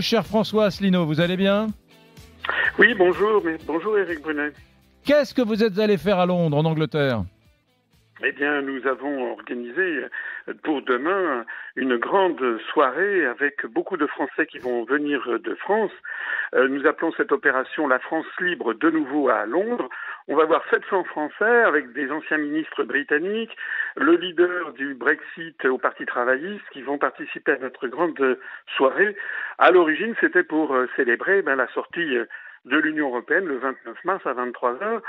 Cher François Asselineau, vous allez bien? Oui, bonjour, mais bonjour Eric Brunet. Qu'est-ce que vous êtes allé faire à Londres, en Angleterre? Eh bien, nous avons organisé pour demain une grande soirée avec beaucoup de Français qui vont venir de France. Euh, nous appelons cette opération La France libre de nouveau à Londres. On va voir 700 Français avec des anciens ministres britanniques, le leader du Brexit au Parti travailliste qui vont participer à notre grande soirée. À l'origine, c'était pour euh, célébrer ben, la sortie de l'Union européenne le 29 mars à 23 heures.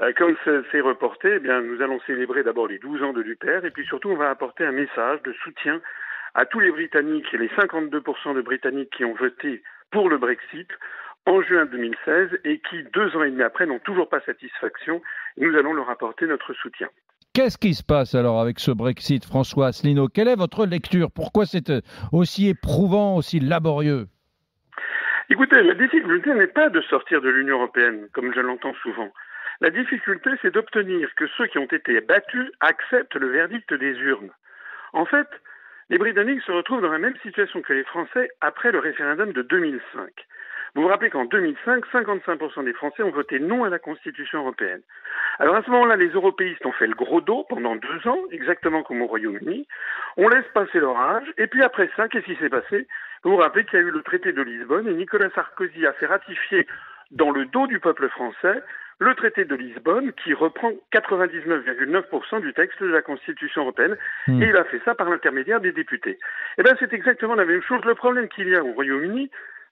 Euh, comme c'est reporté, eh bien, nous allons célébrer d'abord les 12 ans de l'UPR et puis surtout on va apporter un message de soutien à tous les Britanniques et les 52% de Britanniques qui ont voté pour le Brexit en juin 2016 et qui, deux ans et demi après, n'ont toujours pas satisfaction. Nous allons leur apporter notre soutien. Qu'est-ce qui se passe alors avec ce Brexit, François Asselineau? Quelle est votre lecture? Pourquoi c'est aussi éprouvant, aussi laborieux? Écoutez, la difficulté n'est pas de sortir de l'Union européenne, comme je l'entends souvent. La difficulté, c'est d'obtenir que ceux qui ont été battus acceptent le verdict des urnes. En fait, les Britanniques se retrouvent dans la même situation que les Français après le référendum de 2005. Vous vous rappelez qu'en 2005, 55% des Français ont voté non à la Constitution européenne. Alors à ce moment-là, les européistes ont fait le gros dos pendant deux ans, exactement comme au Royaume-Uni. On laisse passer l'orage, et puis après ça, qu'est-ce qui s'est passé? Vous vous rappelez qu'il y a eu le traité de Lisbonne, et Nicolas Sarkozy a fait ratifier dans le dos du peuple français le traité de Lisbonne qui reprend 99,9% du texte de la Constitution européenne hmm. et il a fait ça par l'intermédiaire des députés. Eh bien, c'est exactement la même chose. Le problème qu'il y a au Royaume-Uni,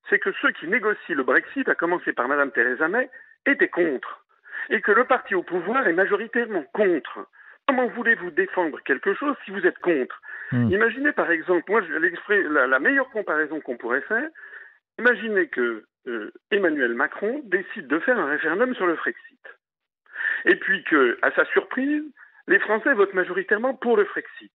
c'est que ceux qui négocient le Brexit, à commencer par Mme Theresa May, étaient contre et que le parti au pouvoir est majoritairement contre. Comment voulez-vous défendre quelque chose si vous êtes contre? Hmm. Imaginez par exemple, moi, la, la meilleure comparaison qu'on pourrait faire, imaginez que euh, Emmanuel Macron décide de faire un référendum sur le Frexit. Et puis que, à sa surprise, les Français votent majoritairement pour le Frexit.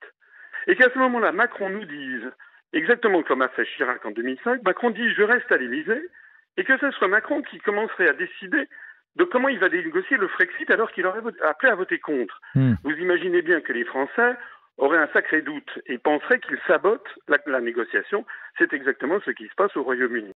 Et qu'à ce moment-là, Macron nous dise, exactement comme a fait Chirac en 2005, Macron dit je reste à l'Élysée, et que ce soit Macron qui commencerait à décider de comment il va négocier le Frexit alors qu'il aurait appelé à voter contre. Hmm. Vous imaginez bien que les Français auraient un sacré doute et penseraient qu'il sabote la négociation. C'est exactement ce qui se passe au Royaume-Uni.